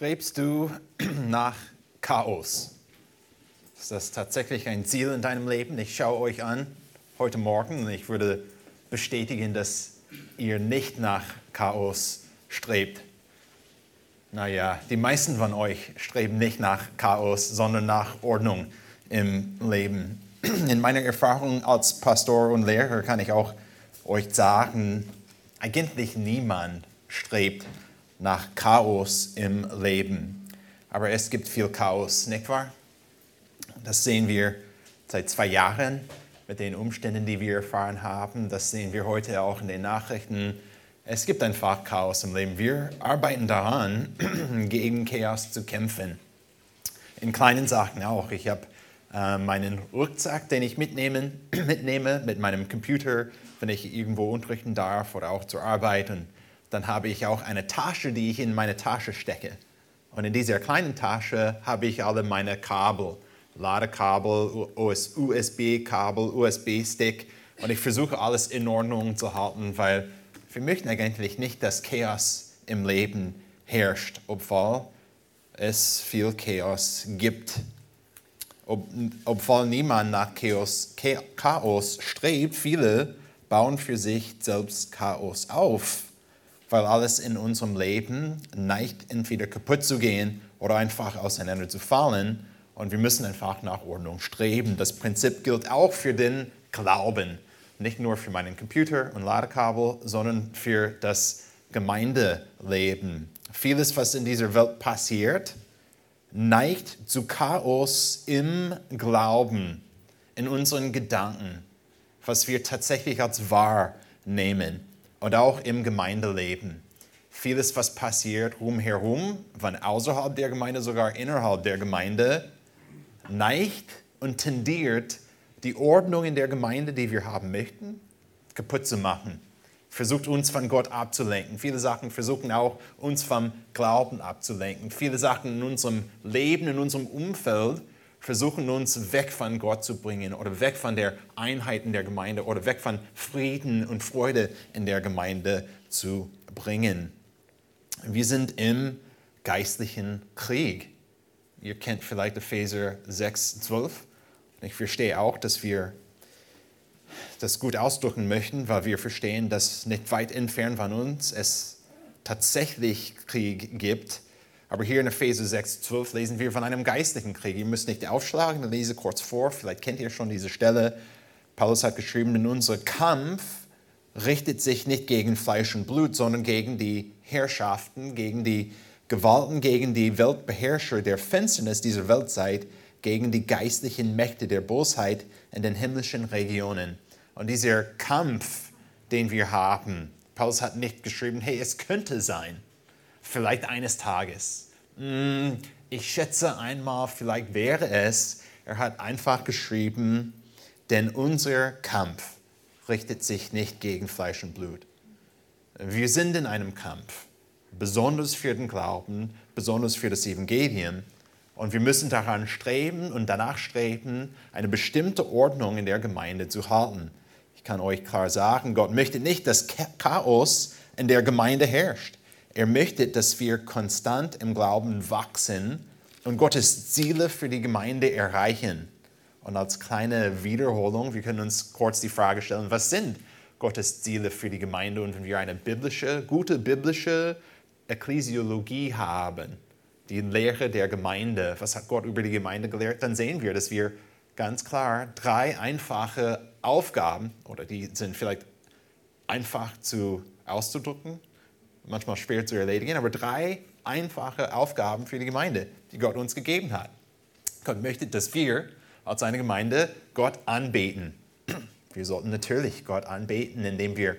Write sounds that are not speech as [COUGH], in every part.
Strebst du [CLEARS THROAT] nach Chaos? Ist das tatsächlich ein Ziel in deinem Leben? Ich schaue euch an heute Morgen und ich würde bestätigen, dass ihr nicht nach Chaos strebt. Naja, die meisten von euch streben nicht nach Chaos, sondern nach Ordnung im Leben. [CLEARS THROAT] In meiner Erfahrung als Pastor und Lehrer kann ich auch euch sagen, eigentlich niemand strebt nach Chaos im Leben. Aber es gibt viel Chaos, nicht wahr? Das sehen wir seit zwei Jahren mit den Umständen, die wir erfahren haben. Das sehen wir heute auch in den Nachrichten. Es gibt einfach Chaos im Leben. Wir arbeiten daran, [CLEARS THROAT] gegen Chaos zu kämpfen. In kleinen Sachen auch. Ich habe äh, meinen Rucksack, den ich mitnehmen, [CLEARS THROAT] mitnehme mit meinem Computer, wenn ich irgendwo unterrichten darf oder auch zur Arbeit. Und dann habe ich auch eine Tasche, die ich in meine Tasche stecke. Und in dieser kleinen Tasche habe ich alle meine Kabel, Ladekabel, USB-Kabel, USB-Stick. Und ich versuche alles in Ordnung zu halten, weil wir möchten eigentlich nicht, dass Chaos im Leben herrscht, obwohl es viel Chaos gibt. Ob, obwohl niemand nach Chaos, Chaos strebt, viele bauen für sich selbst Chaos auf weil alles in unserem Leben neigt, entweder kaputt zu gehen oder einfach auseinanderzufallen. Und wir müssen einfach nach Ordnung streben. Das Prinzip gilt auch für den Glauben. Nicht nur für meinen Computer und Ladekabel, sondern für das Gemeindeleben. Vieles, was in dieser Welt passiert, neigt zu Chaos im Glauben, in unseren Gedanken, was wir tatsächlich als wahr nehmen und auch im Gemeindeleben. Vieles, was passiert rumherum, von außerhalb der Gemeinde, sogar innerhalb der Gemeinde, neigt und tendiert, die Ordnung in der Gemeinde, die wir haben möchten, kaputt zu machen. Versucht uns von Gott abzulenken. Viele Sachen versuchen auch uns vom Glauben abzulenken. Viele Sachen in unserem Leben, in unserem Umfeld versuchen uns weg von Gott zu bringen oder weg von der Einheit in der Gemeinde oder weg von Frieden und Freude in der Gemeinde zu bringen. Wir sind im geistlichen Krieg. Ihr kennt vielleicht Epheser 6, 12. Ich verstehe auch, dass wir das gut ausdrücken möchten, weil wir verstehen, dass nicht weit entfernt von uns es tatsächlich Krieg gibt aber hier in Epheser 6, 12 lesen wir von einem geistlichen Krieg. Ihr müsst nicht aufschlagen, ich lese kurz vor, vielleicht kennt ihr schon diese Stelle. Paulus hat geschrieben, denn unser Kampf richtet sich nicht gegen Fleisch und Blut, sondern gegen die Herrschaften, gegen die Gewalten, gegen die Weltbeherrscher der Finsternis dieser Weltzeit, gegen die geistlichen Mächte der Bosheit in den himmlischen Regionen. Und dieser Kampf, den wir haben, Paulus hat nicht geschrieben, hey, es könnte sein vielleicht eines Tages. Hm, ich schätze einmal, vielleicht wäre es, er hat einfach geschrieben, denn unser Kampf richtet sich nicht gegen Fleisch und Blut. Wir sind in einem Kampf, besonders für den Glauben, besonders für das Evangelium. Und wir müssen daran streben und danach streben, eine bestimmte Ordnung in der Gemeinde zu halten. Ich kann euch klar sagen, Gott möchte nicht, dass Chaos in der Gemeinde herrscht. Er möchte, dass wir konstant im Glauben wachsen und Gottes Ziele für die Gemeinde erreichen. Und als kleine Wiederholung, wir können uns kurz die Frage stellen, was sind Gottes Ziele für die Gemeinde? Und wenn wir eine biblische, gute biblische Ekklesiologie haben, die Lehre der Gemeinde, was hat Gott über die Gemeinde gelehrt, dann sehen wir, dass wir ganz klar drei einfache Aufgaben, oder die sind vielleicht einfach zu auszudrücken, manchmal schwer zu erledigen, aber drei einfache Aufgaben für die Gemeinde, die Gott uns gegeben hat. Gott möchte, dass wir als eine Gemeinde Gott anbeten. Wir sollten natürlich Gott anbeten, indem wir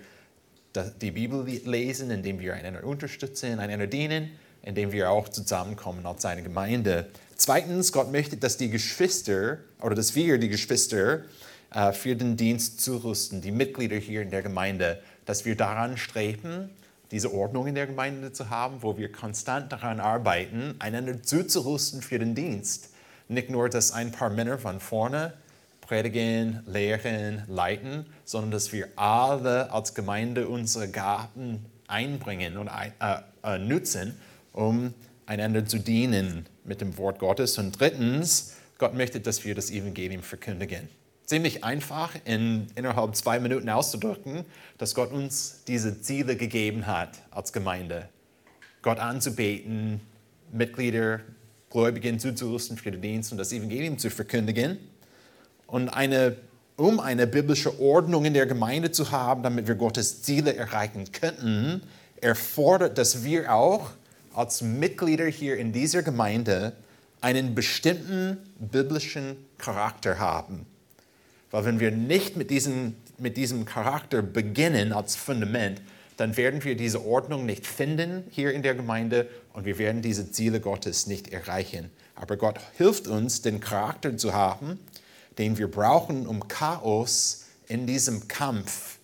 die Bibel lesen, indem wir einander unterstützen, einander dienen, indem wir auch zusammenkommen als eine Gemeinde. Zweitens, Gott möchte, dass die Geschwister oder dass wir die Geschwister äh, für den Dienst zurüsten, die Mitglieder hier in der Gemeinde, dass wir daran streben, diese Ordnung in der Gemeinde zu haben, wo wir konstant daran arbeiten, einander zuzurüsten für den Dienst. Nicht nur, dass ein paar Männer von vorne predigen, lehren, leiten, sondern dass wir alle als Gemeinde unsere Gaben einbringen und äh, äh, nutzen, um einander zu dienen mit dem Wort Gottes. Und drittens, Gott möchte, dass wir das Evangelium verkündigen. Ziemlich einfach in, innerhalb zwei Minuten auszudrücken, dass Gott uns diese Ziele gegeben hat als Gemeinde. Gott anzubeten, Mitglieder, Gläubigen zuzurüsten für den Dienst und das Evangelium zu verkündigen. Und eine, um eine biblische Ordnung in der Gemeinde zu haben, damit wir Gottes Ziele erreichen könnten, erfordert, dass wir auch als Mitglieder hier in dieser Gemeinde einen bestimmten biblischen Charakter haben. Weil wenn wir nicht mit diesem, mit diesem Charakter beginnen als Fundament, dann werden wir diese Ordnung nicht finden hier in der Gemeinde und wir werden diese Ziele Gottes nicht erreichen. Aber Gott hilft uns, den Charakter zu haben, den wir brauchen, um Chaos in diesem Kampf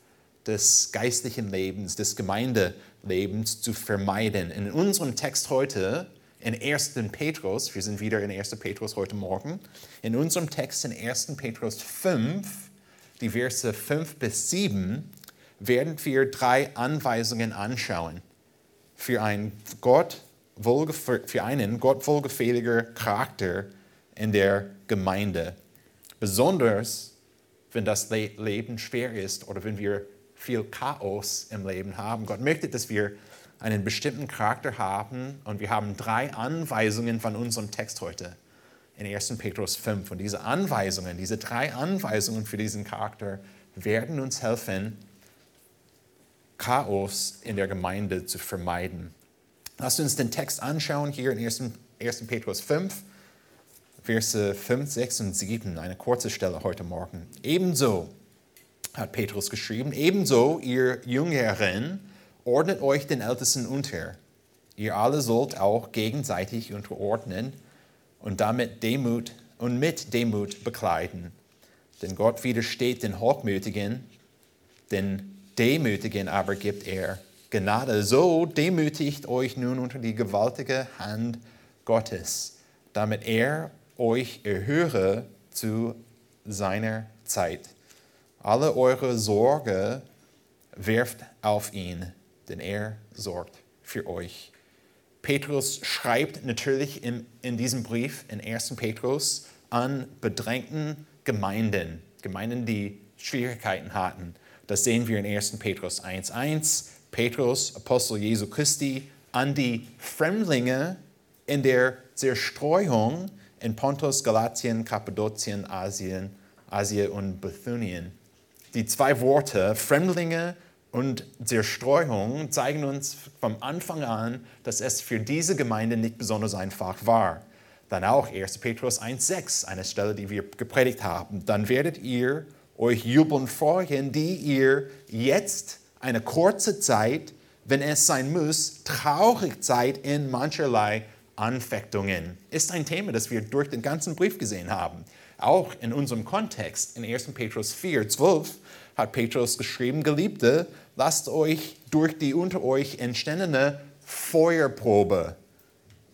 des geistlichen Lebens, des Gemeindelebens zu vermeiden. In unserem Text heute, in 1. Petrus, wir sind wieder in 1. Petrus heute Morgen, in unserem Text in 1. Petrus 5, die Verse 5 bis 7, werden wir drei Anweisungen anschauen für, ein Gott, für einen Gott wohlgefälliger Charakter in der Gemeinde. Besonders, wenn das Leben schwer ist oder wenn wir viel Chaos im Leben haben. Gott möchte, dass wir einen bestimmten Charakter haben und wir haben drei Anweisungen von unserem Text heute in 1. Petrus 5. Und diese Anweisungen, diese drei Anweisungen für diesen Charakter werden uns helfen, Chaos in der Gemeinde zu vermeiden. Lasst uns den Text anschauen hier in 1. 1. Petrus 5, Verse 5, 6 und 7, eine kurze Stelle heute Morgen. Ebenso hat Petrus geschrieben, ebenso ihr Jüngeren ordnet euch den Ältesten unter. Ihr alle sollt auch gegenseitig unterordnen und damit Demut und mit Demut bekleiden. Denn Gott widersteht den Hochmütigen, den Demütigen aber gibt er Gnade. So demütigt euch nun unter die gewaltige Hand Gottes, damit er euch erhöre zu seiner Zeit. Alle eure Sorge werft auf ihn, denn er sorgt für euch. Petrus schreibt natürlich in, in diesem Brief in 1. Petrus an bedrängten Gemeinden, Gemeinden, die Schwierigkeiten hatten. Das sehen wir in 1. Petrus 1.1. Petrus, Apostel Jesu Christi, an die Fremdlinge in der Zerstreuung in Pontus, Galatien, Kappadokien, Asien, Asien und Bithynien. Die zwei Worte Fremdlinge und Zerstreuung zeigen uns vom Anfang an, dass es für diese Gemeinde nicht besonders einfach war. Dann auch 1. Petrus 1,6, eine Stelle, die wir gepredigt haben. Dann werdet ihr euch jubeln freuen, die ihr jetzt eine kurze Zeit, wenn es sein muss, traurig seid in mancherlei Anfechtungen. Ist ein Thema, das wir durch den ganzen Brief gesehen haben. Auch in unserem Kontext in 1. Petrus 4, 12 hat Petrus geschrieben, Geliebte, lasst euch durch die unter euch entstandene Feuerprobe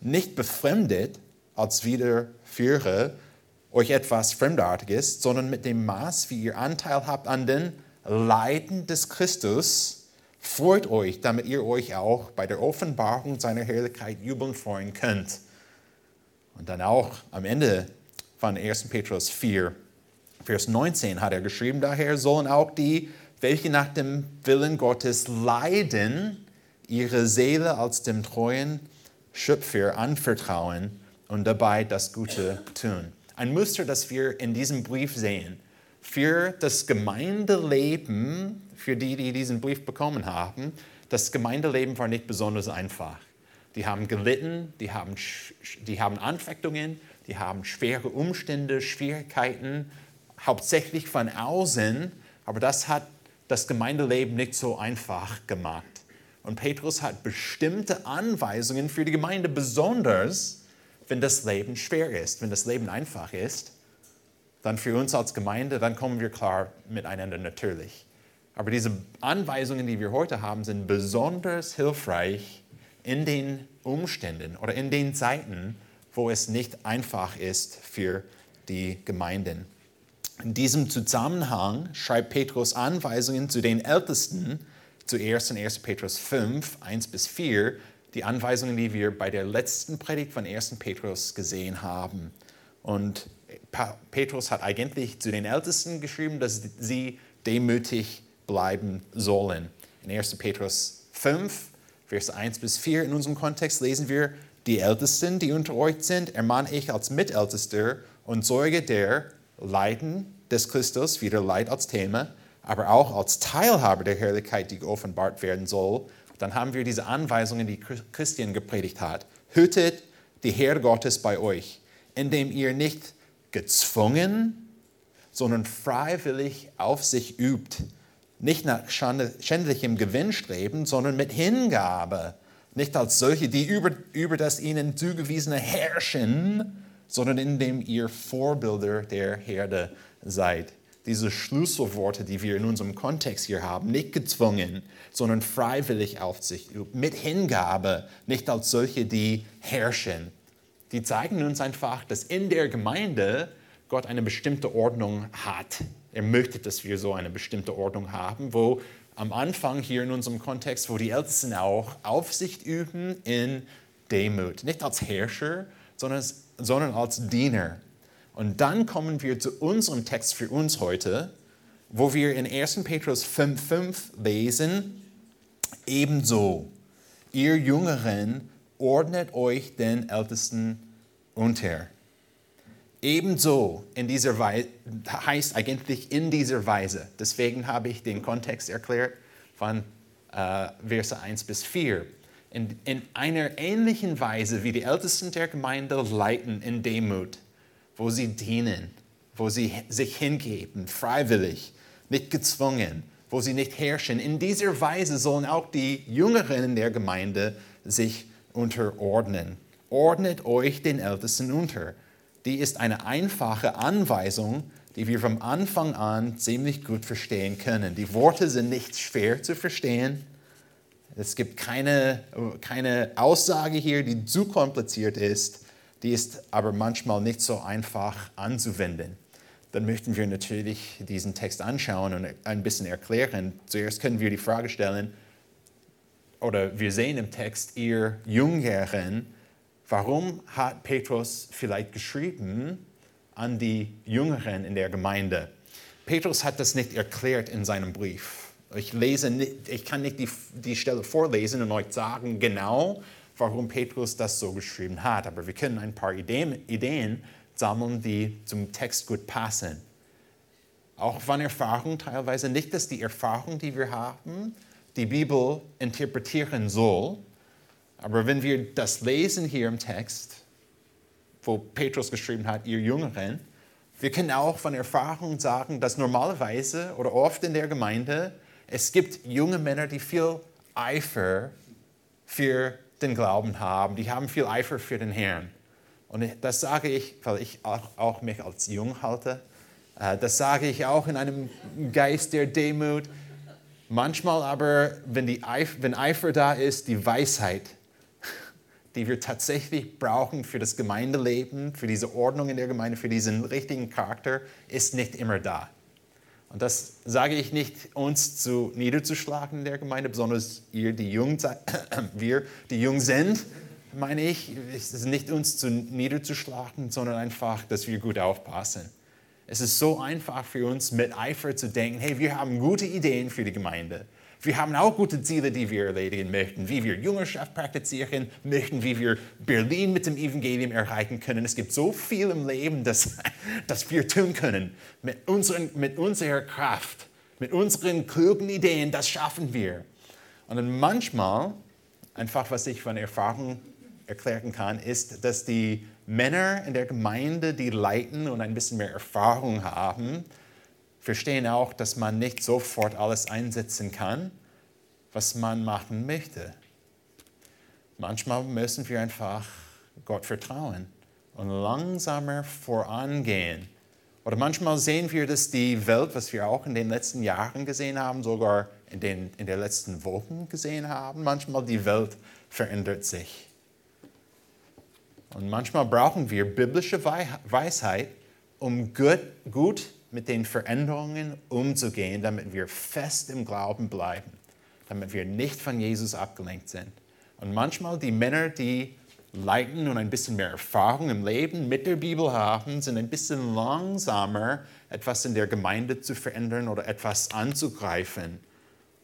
nicht befremdet als Wiederführer euch etwas Fremdartiges, sondern mit dem Maß, wie ihr Anteil habt an den Leiden des Christus, freut euch, damit ihr euch auch bei der Offenbarung seiner Herrlichkeit jubeln freuen könnt. Und dann auch am Ende von 1. Petrus 4, Vers 19 hat er geschrieben, daher sollen auch die, welche nach dem Willen Gottes leiden, ihre Seele als dem treuen Schöpfer anvertrauen und dabei das Gute tun. Ein Muster, das wir in diesem Brief sehen. Für das Gemeindeleben, für die, die diesen Brief bekommen haben, das Gemeindeleben war nicht besonders einfach. Die haben gelitten, die haben, die haben Anfechtungen, die haben schwere Umstände, Schwierigkeiten, hauptsächlich von außen, aber das hat das Gemeindeleben nicht so einfach gemacht. Und Petrus hat bestimmte Anweisungen für die Gemeinde, besonders wenn das Leben schwer ist. Wenn das Leben einfach ist, dann für uns als Gemeinde, dann kommen wir klar miteinander natürlich. Aber diese Anweisungen, die wir heute haben, sind besonders hilfreich in den Umständen oder in den Zeiten, wo es nicht einfach ist für die Gemeinden. In diesem Zusammenhang schreibt Petrus Anweisungen zu den Ältesten, zuerst in 1. Petrus 5, 1 bis 4, die Anweisungen, die wir bei der letzten Predigt von 1. Petrus gesehen haben. Und Petrus hat eigentlich zu den Ältesten geschrieben, dass sie demütig bleiben sollen. In 1. Petrus 5, Vers 1 bis 4 in unserem Kontext lesen wir, die Ältesten, die unter euch sind, ermahne ich als Mitältester und Zeuge der Leiden des Christus, wieder Leid als Thema, aber auch als Teilhaber der Herrlichkeit, die geoffenbart werden soll. Dann haben wir diese Anweisungen, die Christian gepredigt hat. Hütet die Herr Gottes bei euch, indem ihr nicht gezwungen, sondern freiwillig auf sich übt. Nicht nach schändlichem Gewinn streben, sondern mit Hingabe nicht als solche, die über, über das ihnen zugewiesene herrschen, sondern indem ihr Vorbilder der Herde seid. Diese Schlüsselworte, die wir in unserem Kontext hier haben, nicht gezwungen, sondern freiwillig auf sich, mit Hingabe, nicht als solche, die herrschen. Die zeigen uns einfach, dass in der Gemeinde Gott eine bestimmte Ordnung hat. Er möchte, dass wir so eine bestimmte Ordnung haben, wo am Anfang hier in unserem Kontext, wo die Ältesten auch Aufsicht üben in Demut. Nicht als Herrscher, sondern, sondern als Diener. Und dann kommen wir zu unserem Text für uns heute, wo wir in 1. Petrus 5,5 lesen, ebenso, ihr Jüngeren ordnet euch den Ältesten unter. Ebenso in dieser Weise, heißt eigentlich in dieser Weise. Deswegen habe ich den Kontext erklärt von äh, Verse 1 bis 4. In, in einer ähnlichen Weise, wie die Ältesten der Gemeinde leiten in Demut, wo sie dienen, wo sie sich hingeben, freiwillig, nicht gezwungen, wo sie nicht herrschen. In dieser Weise sollen auch die Jüngeren der Gemeinde sich unterordnen. Ordnet euch den Ältesten unter die ist eine einfache Anweisung, die wir vom Anfang an ziemlich gut verstehen können. Die Worte sind nicht schwer zu verstehen. Es gibt keine, keine Aussage hier, die zu kompliziert ist. Die ist aber manchmal nicht so einfach anzuwenden. Dann möchten wir natürlich diesen Text anschauen und ein bisschen erklären. Zuerst können wir die Frage stellen, oder wir sehen im Text, ihr Jüngeren, Warum hat Petrus vielleicht geschrieben an die Jüngeren in der Gemeinde? Petrus hat das nicht erklärt in seinem Brief. Ich, lese ich kann nicht die, die Stelle vorlesen und euch sagen genau, warum Petrus das so geschrieben hat, aber wir können ein paar Ideen, Ideen sammeln, die zum Text gut passen. Auch von Erfahrung teilweise nicht, dass die Erfahrung, die wir haben, die Bibel interpretieren soll, aber wenn wir das lesen hier im Text, wo Petrus geschrieben hat, ihr Jüngeren, wir können auch von Erfahrung sagen, dass normalerweise oder oft in der Gemeinde es gibt junge Männer, die viel Eifer für den Glauben haben, die haben viel Eifer für den Herrn. Und das sage ich, weil ich auch, mich als jung halte. Äh, das sage ich auch in einem Geist der Demut. Manchmal aber, wenn, die Eifer, wenn Eifer da ist, die Weisheit die wir tatsächlich brauchen für das Gemeindeleben, für diese Ordnung in der Gemeinde, für diesen richtigen Charakter, ist nicht immer da. Und das sage ich nicht, uns zu niederzuschlagen in der Gemeinde, besonders ihr, die jung [COUGHS] wir, die jung sind, meine ich, es ist nicht uns zu niederzuschlagen, sondern einfach, dass wir gut aufpassen. Es ist so einfach für uns, mit Eifer zu denken, hey, wir haben gute Ideen für die Gemeinde. Wir haben auch gute Ziele, die wir erledigen möchten, wie wir Jüngerschaft praktizieren möchten, wie wir Berlin mit dem Evangelium erreichen können. Es gibt so viel im Leben, das, [LAUGHS] das wir tun können. Mit, unseren, mit unserer Kraft, mit unseren klugen Ideen, das schaffen wir. Und dann manchmal, einfach was ich von Erfahrung erklären kann, ist, dass die Männer in der Gemeinde, die leiten und ein bisschen mehr Erfahrung haben, verstehen auch, dass man nicht sofort alles einsetzen kann, was man machen möchte. Manchmal müssen wir einfach Gott vertrauen und langsamer vorangehen. Oder manchmal sehen wir, dass die Welt, was wir auch in den letzten Jahren gesehen haben, sogar in den, in den letzten Wochen gesehen haben, manchmal die Welt verändert sich. Und manchmal brauchen wir biblische Weisheit, um gut, gut mit den Veränderungen umzugehen, damit wir fest im Glauben bleiben, damit wir nicht von Jesus abgelenkt sind. Und manchmal die Männer, die leiten und ein bisschen mehr Erfahrung im Leben mit der Bibel haben, sind ein bisschen langsamer, etwas in der Gemeinde zu verändern oder etwas anzugreifen.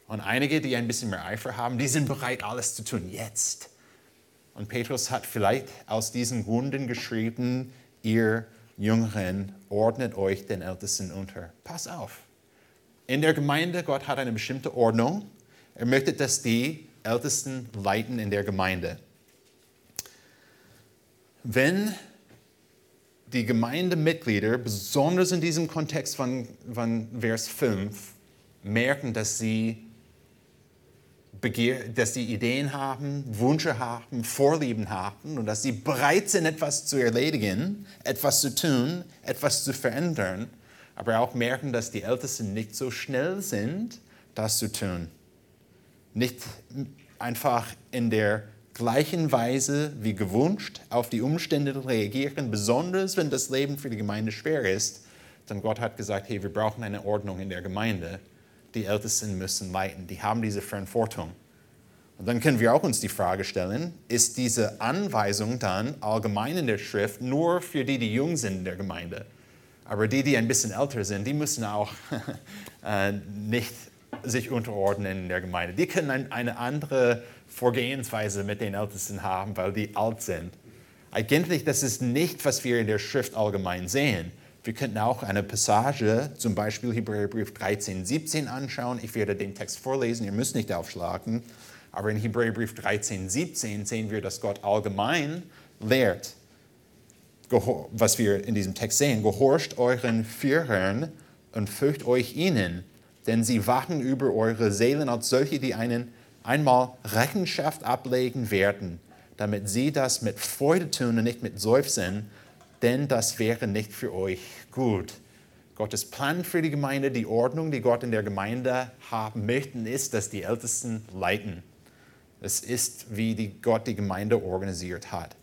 Und einige, die ein bisschen mehr Eifer haben, die sind bereit, alles zu tun, jetzt. Und Petrus hat vielleicht aus diesen Gründen geschrieben, ihr Jüngeren, ordnet euch den Ältesten unter. Pass auf. In der Gemeinde, Gott hat eine bestimmte Ordnung. Er möchte, dass die Ältesten leiten in der Gemeinde. Wenn die Gemeindemitglieder, besonders in diesem Kontext von, von Vers 5, merken, dass sie, Begehr, dass sie Ideen haben, Wünsche haben, Vorlieben haben und dass sie bereit sind, etwas zu erledigen, etwas zu tun, etwas zu verändern, aber auch merken, dass die Ältesten nicht so schnell sind, das zu tun. Nicht einfach in der gleichen Weise wie gewünscht auf die Umstände reagieren, besonders wenn das Leben für die Gemeinde schwer ist. Denn Gott hat gesagt, hey, wir brauchen eine Ordnung in der Gemeinde. Die Ältesten müssen leiten, die haben diese Verantwortung. Und dann können wir auch uns die Frage stellen, ist diese Anweisung dann allgemein in der Schrift nur für die, die jung sind in der Gemeinde? Aber die, die ein bisschen älter sind, die müssen auch [LAUGHS] äh, nicht sich unterordnen in der Gemeinde. Die können eine andere Vorgehensweise mit den Ältesten haben, weil die alt sind. Eigentlich, das ist nicht, was wir in der Schrift allgemein sehen. Wir könnten auch eine Passage, zum Beispiel Hebräerbrief 13, 17 anschauen. Ich werde den Text vorlesen, ihr müsst nicht aufschlagen. Aber in Hebräerbrief 13, 17 sehen wir, dass Gott allgemein lehrt, was wir in diesem Text sehen. Gehorcht euren Führern und fürcht euch ihnen, denn sie wachen über eure Seelen als solche, die einen einmal Rechenschaft ablegen werden, damit sie das mit Freude tun und nicht mit Seufzen, denn das wäre nicht für euch gut. Gottes Plan für die Gemeinde, die Ordnung, die Gott in der Gemeinde haben möchte, ist, dass die Ältesten leiten. Es ist, wie die Gott die Gemeinde organisiert hat.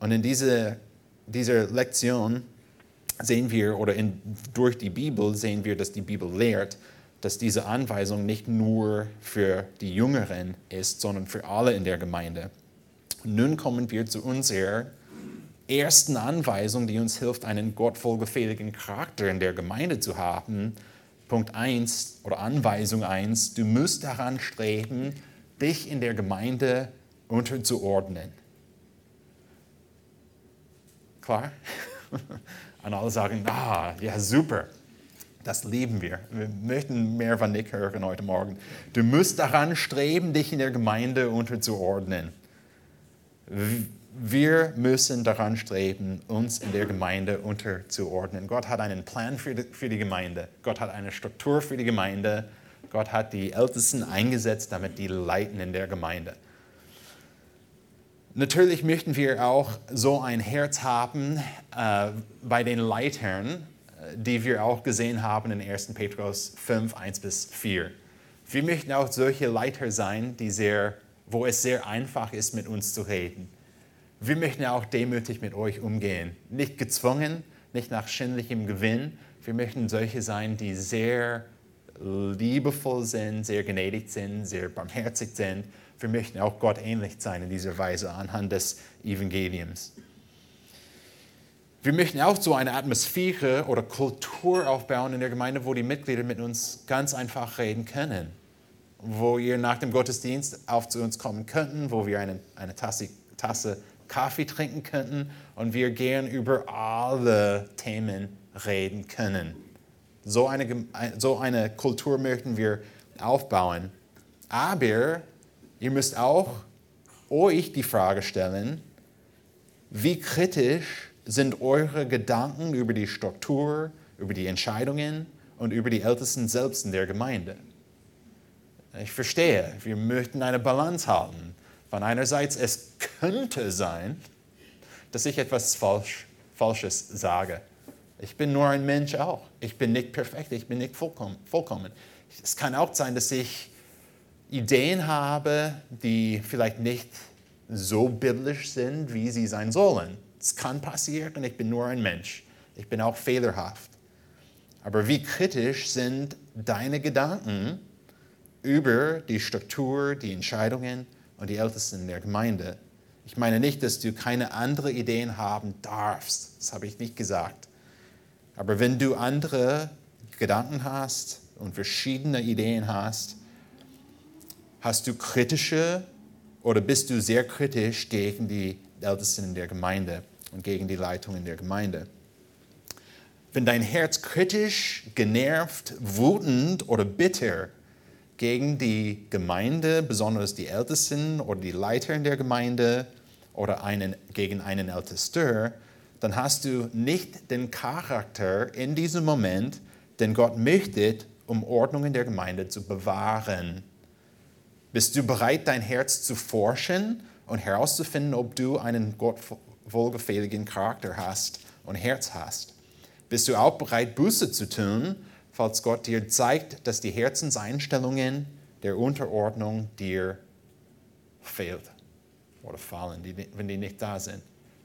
Und in diese, dieser Lektion sehen wir, oder in, durch die Bibel sehen wir, dass die Bibel lehrt, dass diese Anweisung nicht nur für die Jüngeren ist, sondern für alle in der Gemeinde. Nun kommen wir zu unserer ersten Anweisung, die uns hilft, einen gottvollgefälligen Charakter in der Gemeinde zu haben. Punkt 1 oder Anweisung 1, du musst daran streben, dich in der Gemeinde unterzuordnen. Klar? [LAUGHS] Und alle sagen, ah, ja super. Das lieben wir. Wir möchten mehr von Nick hören heute Morgen. Du musst daran streben, dich in der Gemeinde unterzuordnen. Wir müssen daran streben, uns in der Gemeinde unterzuordnen. Gott hat einen Plan für die, Gemeinde. Gott hat eine Struktur für die Gemeinde. Gott hat die Ältesten eingesetzt, damit die leiten in der Gemeinde. Natürlich möchten wir auch so ein Herz haben äh, bei den Leitern, die wir auch gesehen haben in 1. Petrus 5, 1 bis 4. Wir möchten auch solche Leiter sein, die sehr, wo es sehr einfach ist, mit uns zu reden. Wir möchten auch demütig mit euch umgehen. Nicht gezwungen, nicht nach schändlichem Gewinn. Wir möchten solche sein, die sehr liebevoll sind, sehr gnädig sind, sehr barmherzig sind. Wir möchten auch Gott ähnlich sein in dieser Weise anhand des Evangeliums. Wir möchten auch so eine Atmosphäre oder Kultur aufbauen in der Gemeinde, wo die Mitglieder mit uns ganz einfach reden können. Wo ihr nach dem Gottesdienst auf zu uns kommen könnten, wo wir eine, eine Tasse, Tasse Kaffee trinken könnten und wir gern über alle Themen reden können. So eine, so eine Kultur möchten wir aufbauen. Aber ihr müsst auch euch die Frage stellen, wie kritisch sind eure Gedanken über die Struktur, über die Entscheidungen und über die Ältesten selbst in der Gemeinde. Ich verstehe, wir möchten eine Balance halten. Von einerseits, es könnte sein, dass ich etwas falsch, Falsches sage. Ich bin nur ein Mensch auch. Ich bin nicht perfekt, ich bin nicht vollkommen. vollkommen. Es kann auch sein, dass ich Ideen habe, die vielleicht nicht so biblisch sind, wie sie sein sollen. Es kann passieren, ich bin nur ein Mensch. Ich bin auch fehlerhaft. Aber wie kritisch sind deine Gedanken über die Struktur, die Entscheidungen und die Ältesten in der Gemeinde. Ich meine nicht, dass du keine anderen Ideen haben darfst. Das habe ich nicht gesagt. Aber wenn du andere Gedanken hast und verschiedene Ideen hast, hast du kritische oder bist du sehr kritisch gegen die Ältesten in der Gemeinde und gegen die Leitung in der Gemeinde. Wenn dein Herz kritisch, genervt, wütend oder bitter gegen die Gemeinde, besonders die Ältesten oder die Leiter in der Gemeinde oder einen, gegen einen Ältester, dann hast du nicht den Charakter in diesem Moment, den Gott möchte, um Ordnung in der Gemeinde zu bewahren. Bist du bereit, dein Herz zu forschen und herauszufinden, ob du einen Gott wohlgefälligen Charakter hast und Herz hast? Bist du auch bereit, Buße zu tun, falls Gott dir zeigt, dass die Herzenseinstellungen der Unterordnung dir fehlt oder fallen, die, wenn die nicht da sind?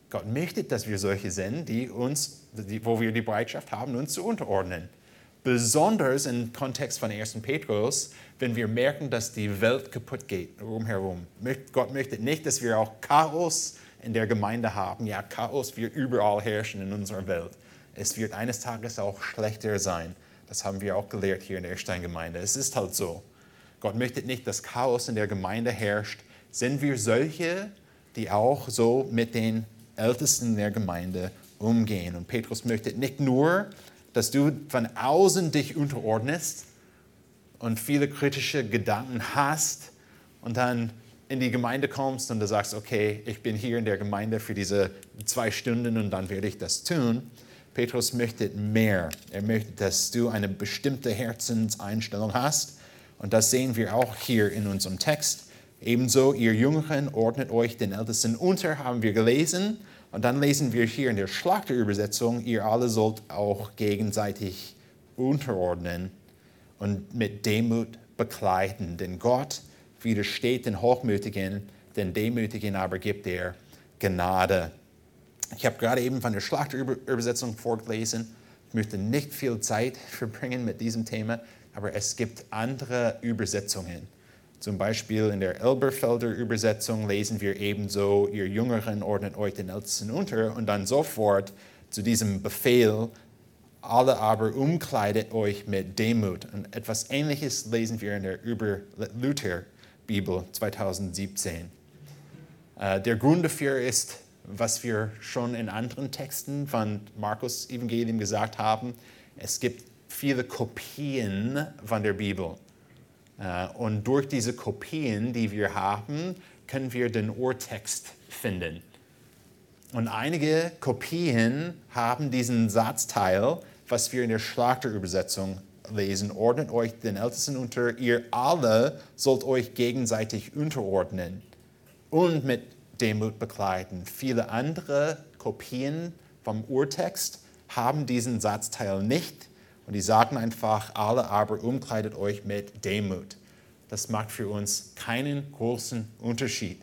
Gott möchte, dass wir solche sind, die uns, die, wo wir die Bereitschaft haben, uns zu unterordnen. Besonders im Kontext von 1. Petrus, wenn wir merken, dass die Welt kaputt geht rumherum. Gott möchte nicht, dass wir auch Chaos in der Gemeinde haben. Ja, Chaos wird überall herrschen in unserer Welt. Es wird eines Tages auch schlechter sein. Das haben wir auch gelehrt hier in der Steingemeinde. Es ist halt so. Gott möchte nicht, dass Chaos in der Gemeinde herrscht. Sind wir solche, die auch so mit den Ältesten der Gemeinde umgehen? Und Petrus möchte nicht nur, dass du von außen dich unterordnest und viele kritische Gedanken hast und dann in die Gemeinde kommst und du sagst, okay, ich bin hier in der Gemeinde für diese zwei Stunden und dann werde ich das tun. Petrus möchte mehr. Er möchte, dass du eine bestimmte Herzenseinstellung hast. Und das sehen wir auch hier in unserem Text. Ebenso, ihr Jüngeren ordnet euch den Ältesten unter, haben wir gelesen. Und dann lesen wir hier in der Schlachterübersetzung, ihr alle sollt auch gegenseitig unterordnen und mit Demut bekleiden. Denn Gott widersteht den Hochmütigen, den Demütigen aber gibt er Gnade. Ich habe gerade eben von der Schlachterübersetzung vorgelesen. Ich möchte nicht viel Zeit [LAUGHS] verbringen mit diesem Thema, aber es gibt andere Übersetzungen. Zum Beispiel in der Elberfelder Übersetzung lesen wir ebenso, ihr Jüngeren ordnet euch den Ältesten unter und dann sofort zu diesem Befehl, alle aber umkleidet euch mit Demut. Und etwas Ähnliches lesen wir in der Über Luther Bibel 2017. Äh, der Grund dafür ist, was wir schon in anderen Texten von Markus Evangelium gesagt haben. Es gibt viele Kopien von der Bibel. Äh, und durch diese Kopien, die wir haben, können wir den Urtext finden. Und einige Kopien haben diesen Satzteil, was wir in der Schlachterübersetzung lesen. Ordnet euch den Ältesten unter, ihr alle sollt euch gegenseitig unterordnen und mit Demut bekleiden. Viele andere Kopien vom Urtext haben diesen Satzteil nicht und die sagen einfach, alle aber umkleidet euch mit Demut. Das macht für uns keinen großen Unterschied.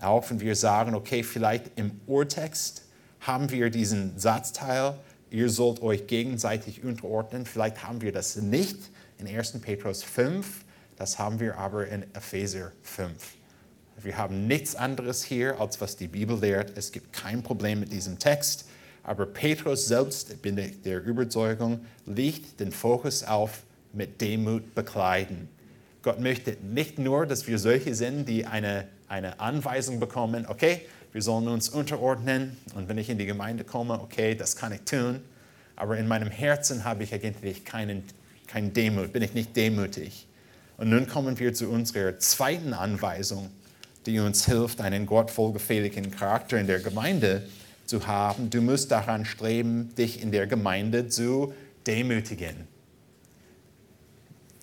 Auch wenn wir sagen, okay, vielleicht im Urtext haben wir diesen Satzteil, ihr sollt euch gegenseitig unterordnen. Vielleicht haben wir das nicht in 1. Petrus 5, das haben wir aber in Epheser 5. Wir haben nichts anderes hier, als was die Bibel lehrt. Es gibt kein Problem mit diesem Text. Aber Petrus selbst, bin ich der Überzeugung, legt den Fokus auf mit Demut bekleiden. Gott möchte nicht nur, dass wir solche sind, die eine, eine Anweisung bekommen, okay, wir sollen uns unterordnen und wenn ich in die Gemeinde komme, okay, das kann ich tun, aber in meinem Herzen habe ich eigentlich keinen, keinen Demut, bin ich nicht demütig. Und nun kommen wir zu unserer zweiten Anweisung, die uns hilft, einen Gott wohlgefälligen Charakter in der Gemeinde zu haben. Du musst daran streben, dich in der Gemeinde zu demütigen.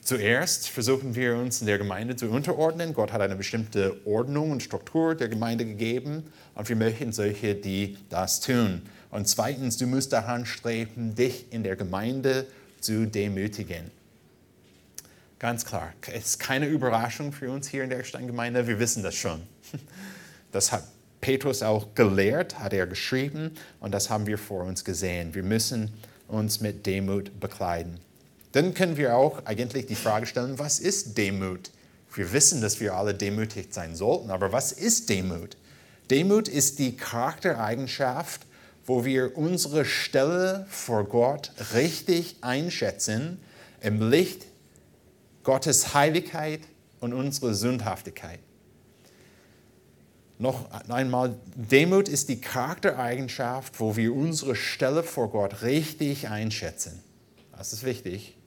Zuerst versuchen wir uns in der Gemeinde zu unterordnen. Gott hat eine bestimmte Ordnung und Struktur der Gemeinde gegeben und wir möchten solche, die das tun. Und zweitens, du musst daran streben, dich in der Gemeinde zu demütigen. Ganz klar, es ist keine Überraschung für uns hier in der Steingemeinde, wir wissen das schon. [LAUGHS] Das hat Petrus auch gelehrt, hat er geschrieben und das haben wir vor uns gesehen. Wir müssen uns mit Demut bekleiden. Dann können wir auch eigentlich die Frage stellen, was ist Demut Wir wissen, dass wir alle demütig sein sollten, aber was ist Demut? Demut ist die Charaktereigenschaft, wo wir unsere Stelle vor Gott richtig einschätzen im Licht Gottes Heiligkeit und unsere Sündhaftigkeit. Noch einmal, Demut ist die Charaktereigenschaft, wo wir unsere Stelle vor Gott richtig einschätzen. Das ist wichtig,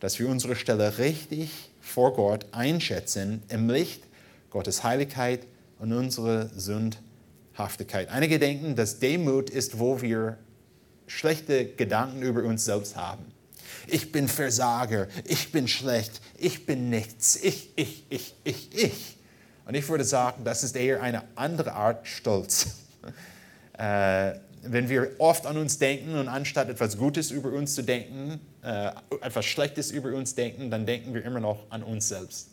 dass wir unsere Stelle richtig vor Gott einschätzen im Licht Gottes Heiligkeit und unsere Sündhaftigkeit. Einige denken, dass Demut ist, wo wir schlechte Gedanken über uns selbst haben. Ich bin Versager, ich bin schlecht, ich bin nichts, ich, ich, ich, ich, ich. Und ich würde sagen, das ist eher eine andere Art Stolz. [LAUGHS] äh, wenn wir oft an uns denken und anstatt etwas Gutes über uns zu denken, äh, etwas Schlechtes über uns denken, dann denken wir immer noch an uns selbst.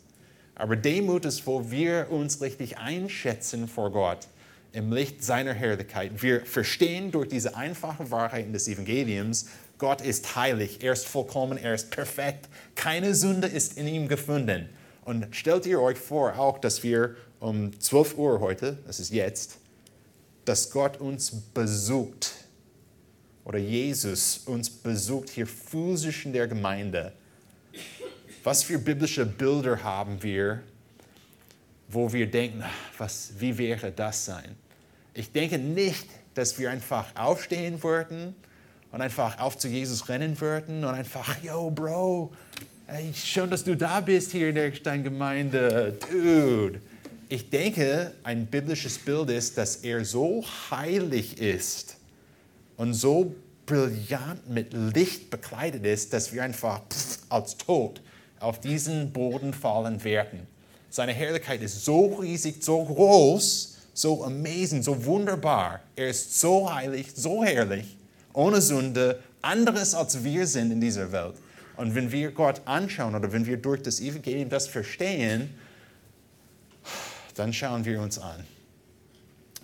Aber Demut ist, wo wir uns richtig einschätzen vor Gott im Licht seiner Herrlichkeit. Wir verstehen durch diese einfachen Wahrheiten des Evangeliums, Gott ist heilig, er ist vollkommen, er ist perfekt, keine Sünde ist in ihm gefunden. Und stellt ihr euch vor auch, dass wir um 12 Uhr heute, das ist jetzt, dass Gott uns besucht oder Jesus uns besucht hier physisch in der Gemeinde. Was für biblische Bilder haben wir, wo wir denken, was, wie wäre das sein? Ich denke nicht, dass wir einfach aufstehen würden und einfach auf zu Jesus rennen würden und einfach, yo, Bro, Hey, schön, dass du da bist hier in der Steingemeinde. Dude. Ich denke, ein biblisches Bild ist, dass er so heilig ist und so brillant mit Licht bekleidet ist, dass wir einfach als tot auf diesen Boden fallen werden. Seine Herrlichkeit ist so riesig, so groß, so amazing, so wunderbar. Er ist so heilig, so herrlich, ohne Sünde, anderes als wir sind in dieser Welt. Und wenn wir Gott anschauen oder wenn wir durch das Evangelium das verstehen, dann schauen wir uns an.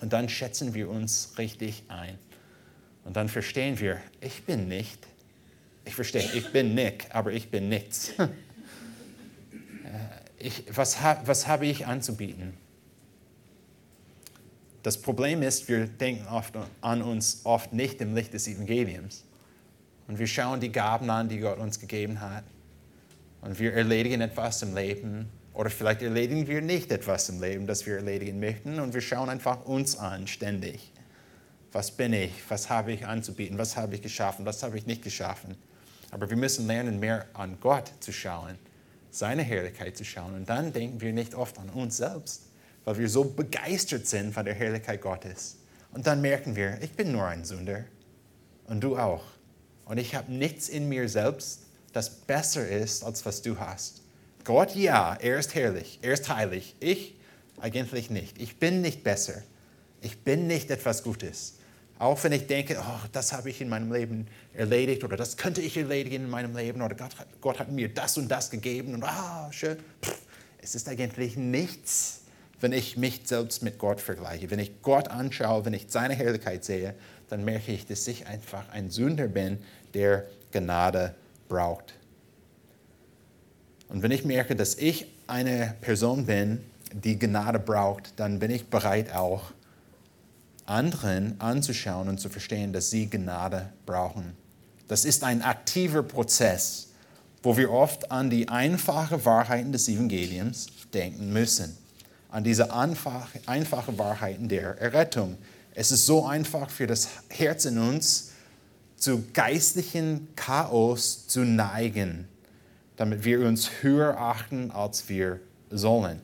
Und dann schätzen wir uns richtig ein. Und dann verstehen wir, ich bin nicht, ich verstehe, ich bin Nick, aber ich bin nichts. [LAUGHS] Ich, was, was habe ich anzubieten? Das Problem ist, wir denken oft an uns oft nicht im Licht des Evangeliums. Und wir schauen die Gaben an, die Gott uns gegeben hat. Und wir erledigen etwas im Leben. Oder vielleicht erledigen wir nicht etwas im Leben, das wir erledigen möchten. Und wir schauen einfach uns an, ständig. Was bin ich? Was habe ich anzubieten? Was habe ich geschaffen? Was habe ich nicht geschaffen? Aber wir müssen lernen, mehr an Gott zu schauen, seine Herrlichkeit zu schauen. Und dann denken wir nicht oft an uns selbst, weil wir so begeistert sind von der Herrlichkeit Gottes. Und dann merken wir, ich bin nur ein Sünder. Und du auch. Und ich habe nichts in mir selbst, das besser ist, als was du hast. Gott, ja, er ist herrlich, er ist heilig. Ich eigentlich nicht. Ich bin nicht besser. Ich bin nicht etwas Gutes. Auch wenn ich denke, oh, das habe ich in meinem Leben erledigt oder das könnte ich erledigen in meinem Leben oder Gott, Gott hat mir das und das gegeben und ah, schön. Pff, es ist eigentlich nichts, wenn ich mich selbst mit Gott vergleiche. Wenn ich Gott anschaue, wenn ich seine Herrlichkeit sehe, dann merke ich, dass ich einfach ein Sünder bin, der Gnade braucht. Und wenn ich merke, dass ich eine Person bin, die Gnade braucht, dann bin ich bereit auch, anderen anzuschauen und zu verstehen, dass sie Gnade brauchen. Das ist ein aktiver Prozess, wo wir oft an die einfachen Wahrheiten des Evangeliums denken müssen, an diese einfachen Wahrheiten der Errettung. Es ist so einfach für das Herz in uns, zu geistlichen Chaos zu neigen, damit wir uns höher achten, als wir sollen.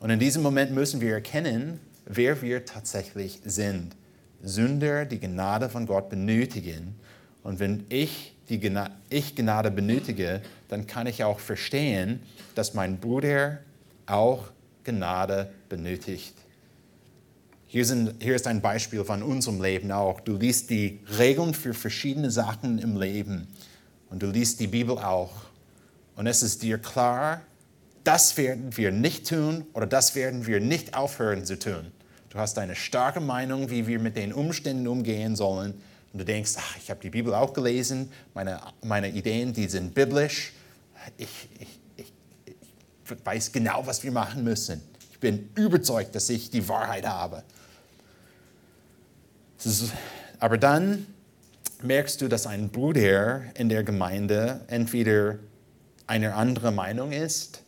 Und in diesem Moment müssen wir erkennen, wer wir tatsächlich sind. Sünder, die Gnade von Gott benötigen. Und wenn ich die Gnade, ich Gnade benötige, dann kann ich auch verstehen, dass mein Bruder auch Gnade benötigt. Hier, sind, hier ist ein Beispiel von unserem Leben auch. Du liest die Regeln für verschiedene Sachen im Leben und du liest die Bibel auch. Und es ist dir klar, das werden wir nicht tun oder das werden wir nicht aufhören zu tun. Du hast eine starke Meinung, wie wir mit den Umständen umgehen sollen. Und du denkst, ach, ich habe die Bibel auch gelesen, meine, meine Ideen, die sind biblisch. Ich, ich, ich, weiß genau, was wir machen müssen. Ich bin überzeugt, dass ich die Wahrheit habe. Aber dann merkst du, dass ein Bruder in der Gemeinde entweder eine andere Meinung ist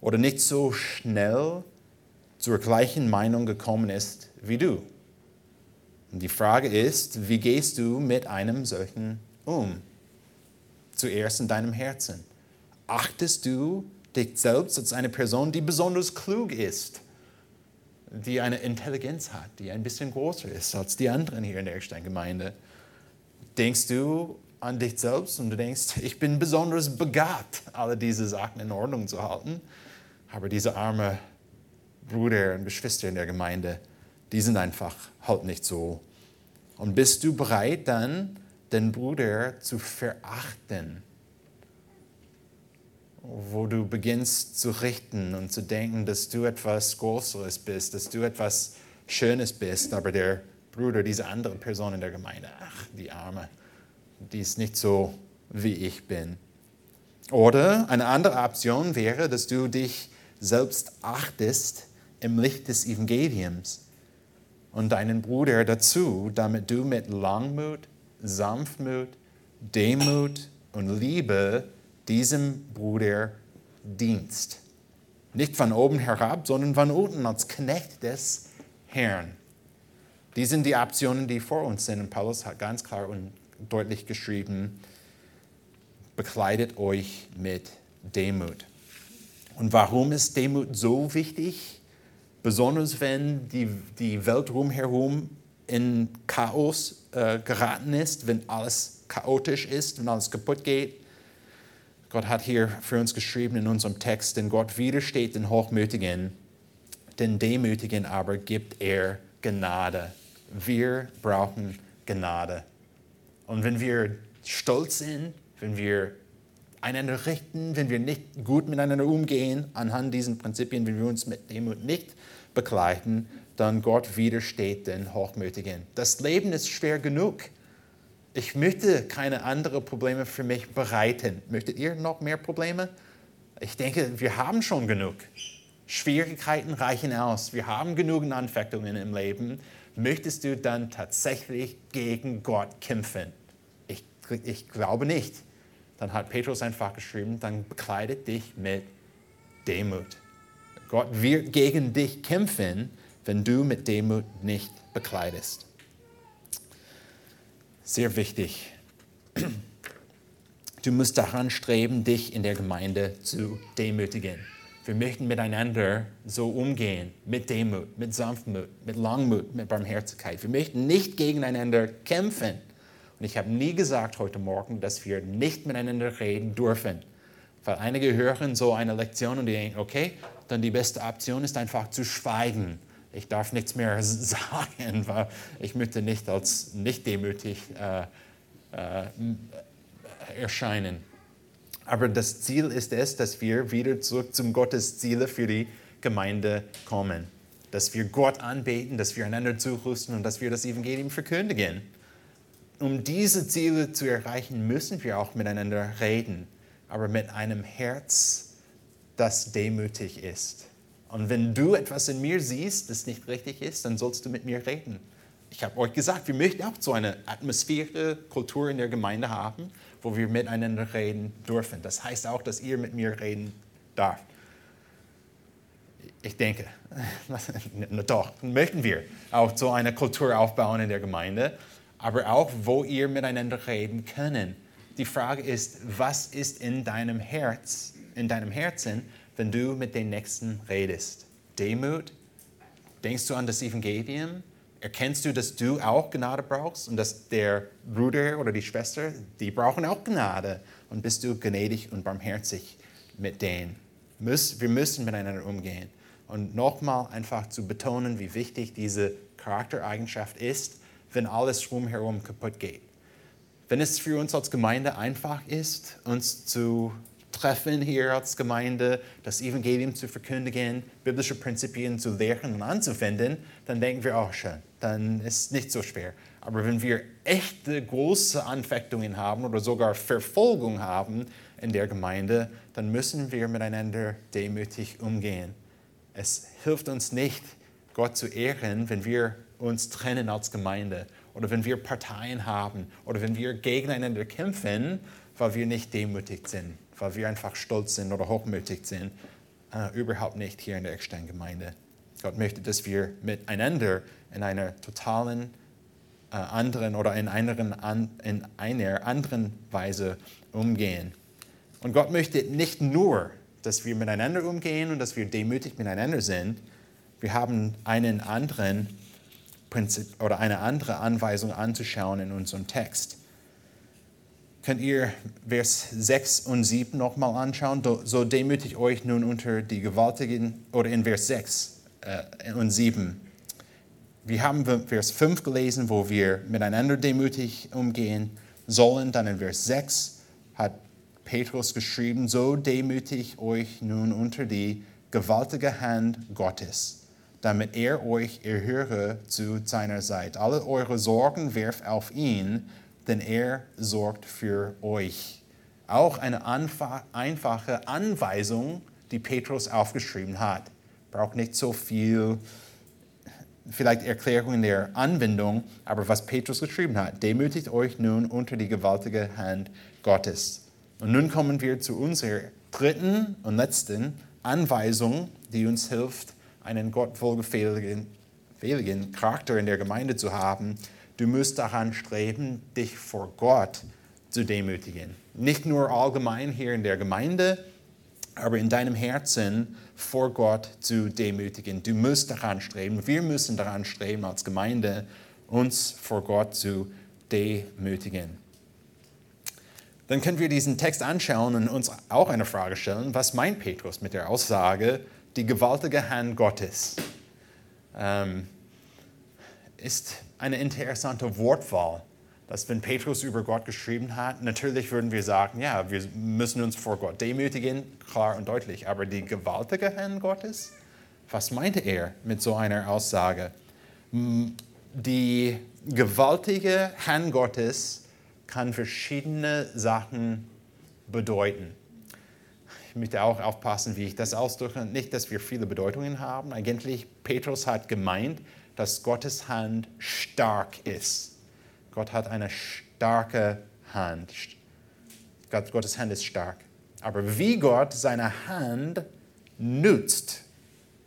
oder nicht so schnell zur gleichen Meinung gekommen ist wie du. Und die Frage ist, wie gehst du mit einem solchen um? Zuerst in deinem Herzen. Achtest du dich selbst als eine Person, die besonders klug ist, die eine Intelligenz hat, die ein bisschen größer ist als die anderen hier in der Ersteingemeinde? Denkst du an dich selbst und du denkst, ich bin besonders begabt, alle diese Sachen in Ordnung zu halten, aber diese arme Bruder und Geschwister in der Gemeinde, die sind einfach halt nicht so. Und bist du bereit dann, den Bruder zu verachten? Wo du beginnst zu richten und zu denken, dass du etwas Größeres bist, dass du etwas Schönes bist, aber der Bruder, diese andere Person in der Gemeinde, ach, die Arme, die ist nicht so, wie ich bin. Oder eine andere Option wäre, dass du dich selbst achtest im Licht des Evangeliums und deinen Bruder dazu, damit du mit Langmut, Sanftmut, Demut und Liebe diesem Bruder dienst. Nicht von oben herab, sondern von unten als Knecht des Herrn. Die sind die Optionen, die vor uns sind. Und Paulus hat ganz klar und deutlich geschrieben, bekleidet euch mit Demut. Und warum ist Demut so wichtig? Besonders wenn die, die Welt rumherum in Chaos äh, geraten ist, wenn alles chaotisch ist, wenn alles kaputt geht. Gott hat hier für uns geschrieben in unserem Text, denn Gott widersteht den Hochmütigen, den Demütigen aber gibt er Gnade. Wir brauchen Gnade. Und wenn wir stolz sind, wenn wir einander richten, wenn wir nicht gut miteinander umgehen, anhand diesen Prinzipien, wenn wir uns mit Demut nicht begleiten, dann Gott widersteht den Hochmütigen. Das Leben ist schwer genug. Ich möchte keine anderen Probleme für mich bereiten. Möchtet ihr noch mehr Probleme? Ich denke, wir haben schon genug. Schwierigkeiten reichen aus. Wir haben genug Anfechtungen im Leben. Möchtest du dann tatsächlich gegen Gott kämpfen? Ich, ich glaube nicht. Dann hat Petrus einfach geschrieben, dann bekleidet dich mit Demut. Gott wird gegen dich kämpfen, wenn du mit Demut nicht bekleidest. Sehr wichtig. Du musst daran streben, dich in der Gemeinde zu demütigen. Wir möchten miteinander so umgehen, mit Demut, mit Sanftmut, mit Langmut, mit Barmherzigkeit. Wir möchten nicht gegeneinander kämpfen. Und ich habe nie gesagt heute Morgen, dass wir nicht miteinander reden dürfen. Weil einige hören so eine Lektion und die denken, okay, dann die beste Option ist einfach zu schweigen. Ich darf nichts mehr [LAUGHS] sagen, weil ich möchte nicht als nicht demütig äh, äh, erscheinen. Aber das Ziel ist es, dass wir wieder zurück zum Gottes Ziele für die Gemeinde kommen. Dass wir Gott anbeten, dass wir einander zurüsten und dass wir das Evangelium verkündigen. Um diese Ziele zu erreichen, müssen wir auch miteinander reden, aber mit einem Herz, das demütig ist. Und wenn du etwas in mir siehst, das nicht richtig ist, dann sollst du mit mir reden. Ich habe euch gesagt, wir möchten auch so eine Atmosphäre, Kultur in der Gemeinde haben, wo wir miteinander reden dürfen. Das heißt auch, dass ihr mit mir reden darf. Ich denke, [LAUGHS] doch, möchten wir auch so eine Kultur aufbauen in der Gemeinde, aber auch, wo ihr miteinander reden können. Die Frage ist, was ist in deinem Herz in deinem Herzen, wenn du mit den Nächsten redest? Demut? Denkst du an das Evangelium? Erkennst du, dass du auch Gnade brauchst und dass der Bruder oder die Schwester, die brauchen auch Gnade? Und bist du gnädig und barmherzig mit denen? Wir müssen miteinander umgehen. Und nochmal einfach zu betonen, wie wichtig diese Charaktereigenschaft ist, wenn alles rumherum kaputt geht. Wenn es für uns als Gemeinde einfach ist, uns zu treffen hier als Gemeinde, das Evangelium zu verkündigen, biblische Prinzipien zu lehren und anzuwenden, dann denken wir, oh schön, dann ist es nicht so schwer. Aber wenn wir echte große Anfechtungen haben oder sogar Verfolgung haben in der Gemeinde, dann müssen wir miteinander demütig umgehen. Es hilft uns nicht, Gott zu ehren, wenn wir uns trennen als Gemeinde oder wenn wir Parteien haben oder wenn wir gegeneinander kämpfen, weil wir nicht demütig sind, weil wir einfach stolz sind oder hochmütig sind. Uh, überhaupt nicht hier in der externen Gemeinde. Gott möchte, dass wir miteinander in einer totalen äh, anderen oder in einer, in einer anderen Weise umgehen. Und Gott möchte nicht nur, dass wir miteinander umgehen und dass wir demütig miteinander sind. Wir haben einen anderen Prinzip oder eine andere Anweisung anzuschauen in unserem Text. Könnt ihr Vers 6 und 7 nochmal anschauen? So demütigt euch nun unter die gewaltigen, oder in Vers 6 äh, und 7. Wir haben Vers 5 gelesen, wo wir miteinander demütig umgehen sollen. Dann in Vers 6 hat Petrus geschrieben, so demütigt euch nun unter die gewaltige Hand Gottes, damit er euch erhöre zu seiner Seite. Alle eure Sorgen werft auf ihn, denn er sorgt für euch. Auch eine einfache Anweisung, die Petrus aufgeschrieben hat. Braucht nicht so viel vielleicht Erklärungen der Anwendung, aber was Petrus geschrieben hat, demütigt euch nun unter die gewaltige Hand Gottes. Und nun kommen wir zu unserer dritten und letzten Anweisung, die uns hilft, einen gottwohlgefälligen Charakter in der Gemeinde zu haben. Du musst daran streben, dich vor Gott zu demütigen. Nicht nur allgemein hier in der Gemeinde, aber in deinem Herzen vor Gott zu demütigen. Du musst daran streben, wir müssen daran streben als Gemeinde, uns vor Gott zu demütigen. Dann können wir diesen Text anschauen und uns auch eine Frage stellen, was meint Petrus mit der Aussage, die gewaltige Hand Gottes? Ähm, ist eine interessante Wortwahl dass wenn Petrus über Gott geschrieben hat, natürlich würden wir sagen, ja, wir müssen uns vor Gott demütigen, klar und deutlich. Aber die gewaltige Hand Gottes, was meinte er mit so einer Aussage? Die gewaltige Hand Gottes kann verschiedene Sachen bedeuten. Ich möchte auch aufpassen, wie ich das ausdrücke. Nicht, dass wir viele Bedeutungen haben. Eigentlich, Petrus hat gemeint, dass Gottes Hand stark ist Gott hat eine starke Hand. Gottes Hand ist stark. Aber wie Gott seine Hand nutzt,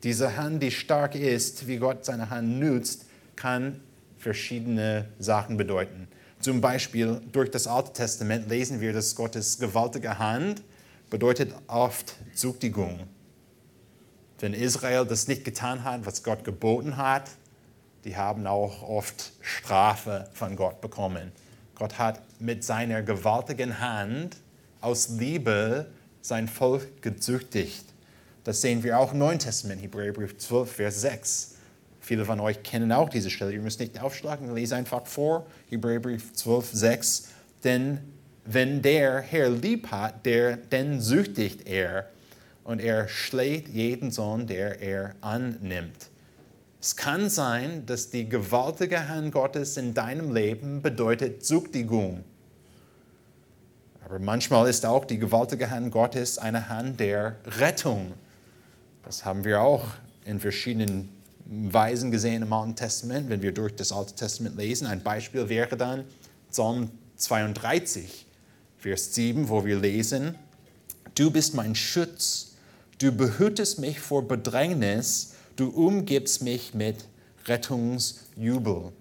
diese Hand, die stark ist, wie Gott seine Hand nutzt, kann verschiedene Sachen bedeuten. Zum Beispiel durch das Alte Testament lesen wir, dass Gottes gewaltige Hand bedeutet oft Züchtigung. Wenn Israel das nicht getan hat, was Gott geboten hat, die haben auch oft Strafe von Gott bekommen. Gott hat mit seiner gewaltigen Hand aus Liebe sein Volk gezüchtigt. Das sehen wir auch im Neuen Testament, Hebräerbrief 12, Vers 6. Viele von euch kennen auch diese Stelle. Ihr müsst nicht aufschlagen, lese einfach vor, Hebräerbrief 12, 6. Denn wenn der Herr lieb hat, der, den süchtigt er und er schlägt jeden Sohn, der er annimmt. Es kann sein, dass die gewaltige Hand Gottes in deinem Leben bedeutet Zugdigung. Aber manchmal ist auch die gewaltige Hand Gottes eine Hand der Rettung. Das haben wir auch in verschiedenen Weisen gesehen im Alten Testament, wenn wir durch das Alte Testament lesen. Ein Beispiel wäre dann Psalm 32, Vers 7, wo wir lesen, Du bist mein Schutz, du behütest mich vor Bedrängnis, Du umgibst mich mit Rettungsjubel.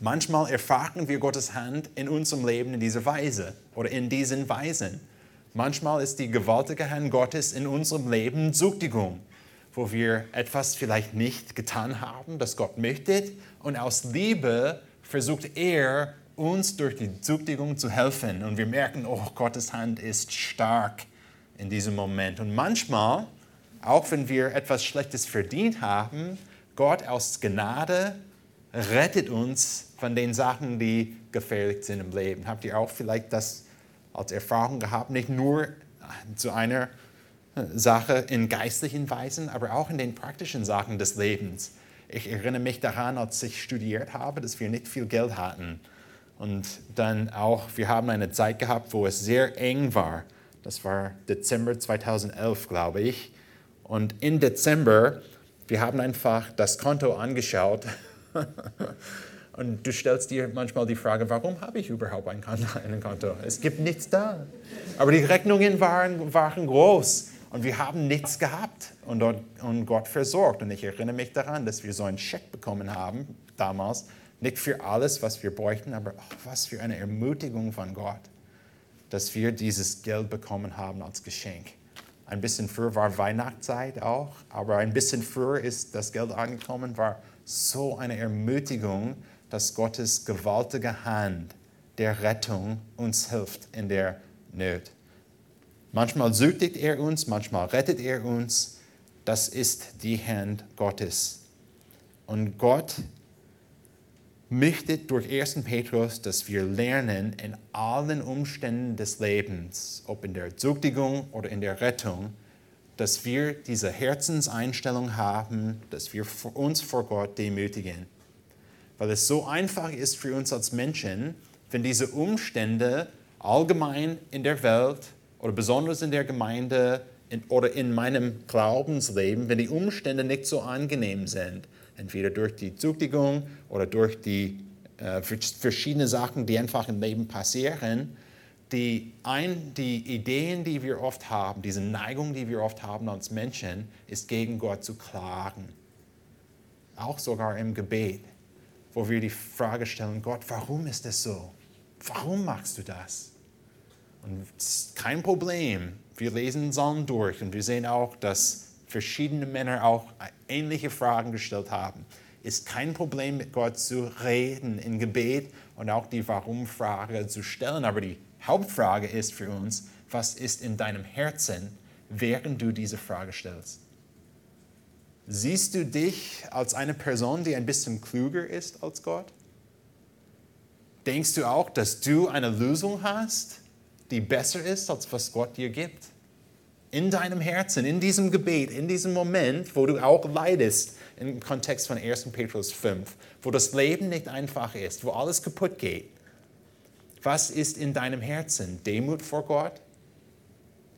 Manchmal erfahren wir Gottes Hand in unserem Leben in dieser Weise oder in diesen Weisen. Manchmal ist die gewaltige Hand Gottes in unserem Leben Züchtigung, wo wir etwas vielleicht nicht getan haben, das Gott möchte, und aus Liebe versucht er, uns durch die Züchtigung zu helfen. Und wir merken, oh, Gottes Hand ist stark in diesem Moment. Und manchmal auch wenn wir etwas Schlechtes verdient haben, Gott aus Gnade rettet uns von den Sachen, die gefährlich sind im Leben. Habt ihr auch vielleicht das als Erfahrung gehabt? Nicht nur zu einer äh, Sache in geistlichen Weisen, aber auch in den praktischen Sachen des Lebens. Ich erinnere mich daran, als ich studiert habe, dass wir nicht viel Geld hatten. Und dann auch, wir haben eine Zeit gehabt, wo es sehr eng war. Das war Dezember 2011, glaube ich. Und im Dezember, wir haben einfach das Konto angeschaut. [LAUGHS] Und du stellst dir manchmal die Frage, warum habe ich überhaupt [LAUGHS] ein Konto? Es gibt nichts da. Aber die Rechnungen waren, waren groß und wir haben nichts gehabt und, und Gott versorgt. Und ich erinnere mich daran, dass wir so einen Scheck bekommen haben damals. Nicht für alles, was wir bräuchten, aber oh, was für eine Ermutigung von Gott, dass wir dieses Geld bekommen haben als Geschenk. Ein bisschen früher war Weihnachtszeit auch, aber ein bisschen früher ist das Geld angekommen, war so eine Ermutigung, dass Gottes gewaltige Hand der Rettung uns hilft in der Not. Manchmal süchtigt er uns, manchmal rettet er uns. Das ist die Hand Gottes. Und Gott möchte durch 1. Petrus, dass wir lernen, in allen Umständen des Lebens, ob in der Züchtigung oder in der Rettung, dass wir diese Herzenseinstellung haben, dass wir uns vor Gott demütigen. Weil es so einfach ist für uns als Menschen, wenn diese Umstände allgemein in der Welt oder besonders in der Gemeinde in, oder in meinem Glaubensleben, wenn die Umstände nicht so angenehm sind, entweder durch die Züchtigung oder durch die äh, verschiedene Sachen, die einfach im Leben passieren, die, ein, die Ideen, die wir oft haben, diese Neigung, die wir oft haben als Menschen, ist gegen Gott zu klagen. Auch sogar im Gebet, wo wir die Frage stellen, Gott, warum ist das so? Warum machst du das? Und es ist kein Problem. Wir lesen Psalm durch und wir sehen auch, dass verschiedene Männer auch ähnliche Fragen gestellt haben. Ist kein Problem, mit Gott zu reden in Gebet und auch die Warum-Frage zu stellen. Aber die Hauptfrage ist für uns, was ist in deinem Herzen, während du diese Frage stellst? Siehst du dich als eine Person, die ein bisschen klüger ist als Gott? Denkst du auch, dass du eine Lösung hast? die besser ist, als was Gott dir gibt. In deinem Herzen, in diesem Gebet, in diesem Moment, wo du auch leidest, im Kontext von 1. Petrus 5, wo das Leben nicht einfach ist, wo alles kaputt geht. Was ist in deinem Herzen? Demut vor Gott?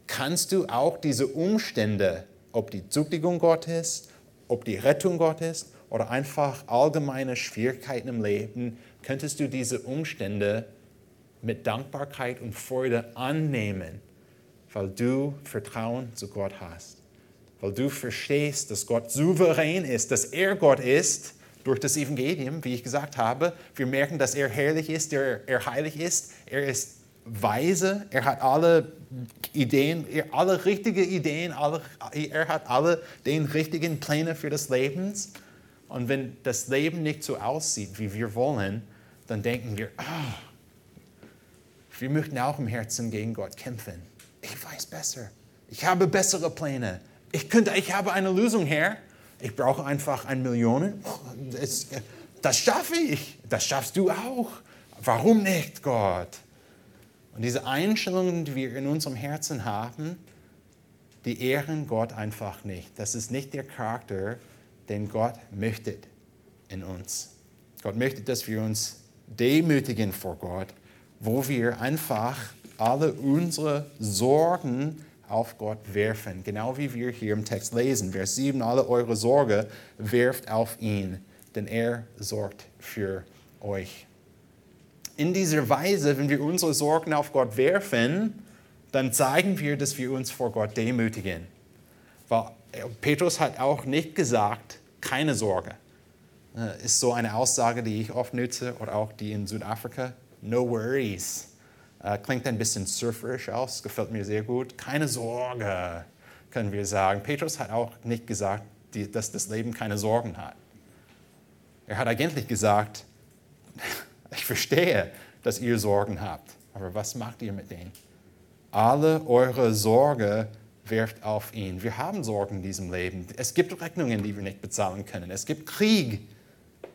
Kannst du auch diese Umstände, ob die Züchtigung Gott ist, ob die Rettung Gott ist oder einfach allgemeine Schwierigkeiten im Leben, könntest du diese Umstände mit Dankbarkeit und Freude annehmen, weil du Vertrauen zu Gott hast. Weil du verstehst, dass Gott souverän ist, dass er Gott ist durch das Evangelium, wie ich gesagt habe. Wir merken, dass er herrlich ist, er, er heilig ist, er ist weise, er hat alle Ideen, alle richtigen Ideen, alle, er hat alle den richtigen Pläne für das Leben. Und wenn das Leben nicht so aussieht, wie wir wollen, dann denken wir, oh, wir möchten auch im Herzen gegen Gott kämpfen. Ich weiß besser. Ich habe bessere Pläne. Ich, könnte, ich habe eine Lösung, Herr. Ich brauche einfach ein Millionen. Das, das schaffe ich. Das schaffst du auch. Warum nicht, Gott? Und diese Einstellungen, die wir in unserem Herzen haben, die ehren Gott einfach nicht. Das ist nicht der Charakter, den Gott möchte in uns. Gott möchte, dass wir uns demütigen vor Gott wo wir einfach alle unsere Sorgen auf Gott werfen. Genau wie wir hier im Text lesen. Vers 7, alle eure Sorge werft auf ihn, denn er sorgt für euch. In dieser Weise, wenn wir unsere Sorgen auf Gott werfen, dann zeigen wir, dass wir uns vor Gott demütigen. Weil Petrus hat auch nicht gesagt, keine Sorge. Äh, ist so eine Aussage, die ich oft nutze oder auch die in Südafrika no worries. Äh, klingt ein bisschen surferisch aus, gefällt mir sehr gut. Keine Sorge, können wir sagen. Petrus hat auch nicht gesagt, die, dass das Leben keine Sorgen hat. Er hat eigentlich gesagt, [LAUGHS] ich verstehe, dass ihr Sorgen habt, aber was macht ihr mit denen? Alle eure Sorge werft auf ihn. Wir haben Sorgen in diesem Leben. Es gibt Rechnungen, die wir nicht bezahlen können. Es gibt Krieg.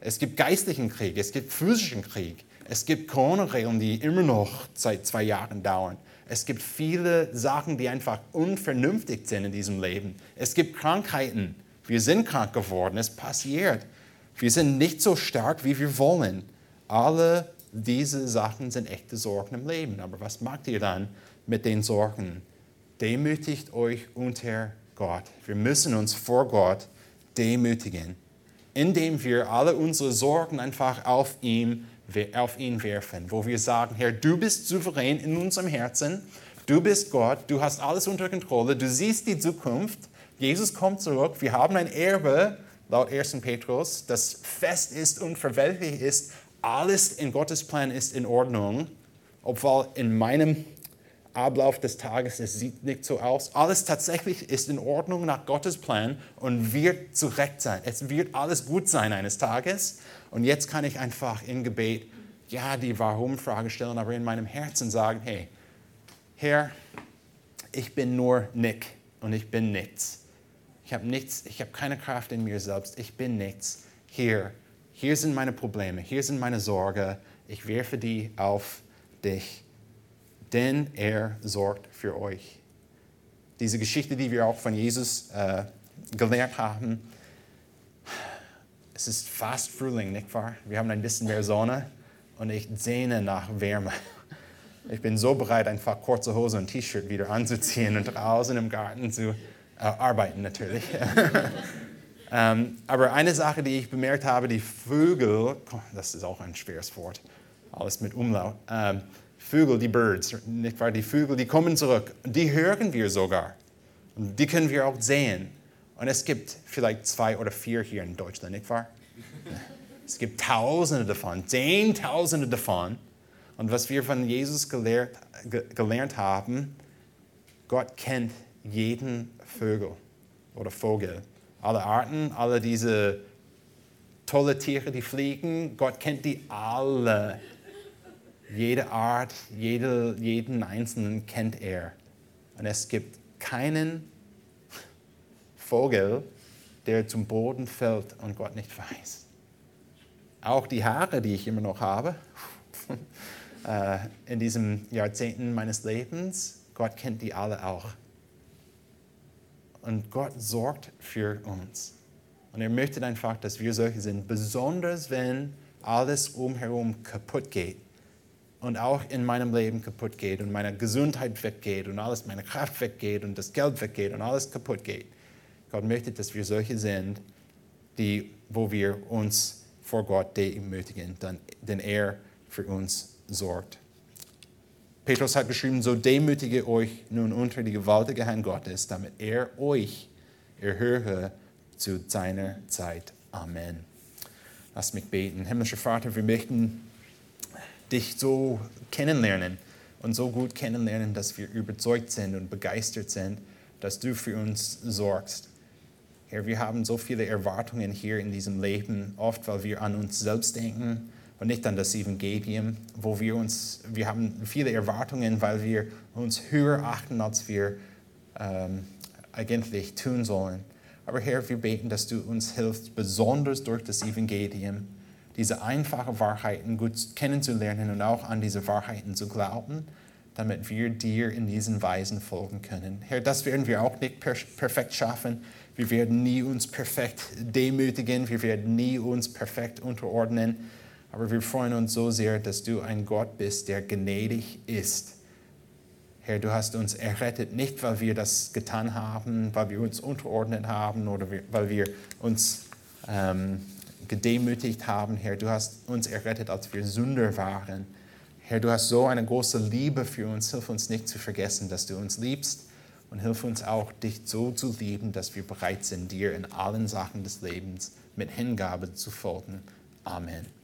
Es gibt geistlichen Krieg. Es gibt physischen Krieg. Es gibt Corona-Regeln, die immer noch seit zwei Jahren dauern. Es gibt viele Sachen, die einfach unvernünftig sind in diesem Leben. Es gibt Krankheiten. Wir sind krank geworden. Es passiert. Wir sind nicht so stark, wie wir wollen. Alle diese Sachen sind echte Sorgen im Leben. Aber was macht ihr dann mit den Sorgen? Demütigt euch unter Gott. Wir müssen uns vor Gott demütigen, indem wir alle unsere Sorgen einfach auf ihn, auf ihn werfen, wo wir sagen, Herr, du bist souverän in unserem Herzen, du bist Gott, du hast alles unter Kontrolle, du siehst die Zukunft, Jesus kommt zurück, wir haben ein Erbe, laut 1. Petrus, das fest ist und verweltlich ist, alles in Gottes Plan ist in Ordnung, obwohl in meinem Ablauf des Tages, es sieht nicht so aus. Alles tatsächlich ist in Ordnung nach Gottes Plan und wird zurecht sein. Es wird alles gut sein eines Tages. Und jetzt kann ich einfach im Gebet, ja, die Warum-Frage stellen, aber in meinem Herzen sagen, hey, Herr, ich bin nur Nick und ich bin nichts. Ich habe nichts, ich habe keine Kraft in mir selbst, ich bin nichts. Hier, hier sind meine Probleme, hier sind meine Sorgen, ich werfe die auf dich denn er sorgt für euch. Diese Geschichte, die wir auch von Jesus äh, gelernt haben, es ist fast Frühling, nicht wahr? Wir haben ein bisschen mehr Sonne und ich sehne nach Wärme. Ich bin so bereit, einfach kurze Hose und T-Shirt wieder anzuziehen und draußen im Garten zu äh, arbeiten, natürlich. [LAUGHS] ähm, aber eine Sache, die ich bemerkt habe, die Vögel, das ist auch ein schweres Wort, alles mit Umlaut. Ähm, Vögel, die Birds, nicht wahr? Die Vögel, die kommen zurück. Die hören wir sogar. Und die können wir auch sehen. Und es gibt vielleicht zwei oder vier hier in Deutschland, nicht wahr? Es gibt Tausende davon, Zehntausende davon. Und was wir von Jesus gelehrt, gelernt haben, Gott kennt jeden Vögel oder Vogel. Alle Arten, alle diese tolle Tiere, die fliegen, Gott kennt die alle jede Art, jede, jeden Einzelnen kennt er. Und es gibt keinen Vogel, der zum Boden fällt und Gott nicht weiß. Auch die Haare, die ich immer noch habe, [LAUGHS] äh, in diesen Jahrzehnten meines Lebens, Gott kennt die alle auch. Und Gott sorgt für uns. Und er möchte einfach, dass wir solche sind, besonders wenn alles umherum kaputt geht und auch in meinem Leben kaputt geht und meine Gesundheit weggeht und alles, meine Kraft weggeht und das Geld weggeht und alles kaputt geht. Gott möchte, dass wir solche sind, die, wo wir uns vor Gott demütigen, denn er für uns sorgt. Petrus hat geschrieben, so demütige euch nun unter die gewaltige Hand Gottes, damit er euch erhöhe zu seiner Zeit. Amen. Lass mich beten. Himmlischer Vater, wir möchten dich so kennenlernen und so gut kennenlernen, dass wir überzeugt sind und begeistert sind, dass du für uns sorgst. Herr, wir haben so viele Erwartungen hier in diesem Leben, oft weil wir an uns selbst denken und nicht an das Evangelium, wo wir uns, wir haben viele Erwartungen, weil wir uns höher achten, als wir ähm, eigentlich tun sollen. Aber Herr, wir beten, dass du uns hilfst, besonders durch das Evangelium, diese einfachen Wahrheiten gut kennenzulernen und auch an diese Wahrheiten zu glauben, damit wir dir in diesen Weisen folgen können. Herr, das werden wir auch nicht perfekt schaffen. Wir werden nie uns perfekt demütigen, wir werden nie uns perfekt unterordnen, aber wir freuen uns so sehr, dass du ein Gott bist, der gnädig ist. Herr, du hast uns errettet, nicht weil wir das getan haben, weil wir uns unterordnet haben oder weil wir uns ähm, gedemütigt haben, Herr. Du hast uns errettet, als wir Sünder waren. Herr, du hast so eine große Liebe für uns. Hilf uns nicht zu vergessen, dass du uns liebst und hilf uns auch, dich so zu lieben, dass wir bereit sind, dir in allen Sachen des Lebens mit Hingabe zu folgen. Amen.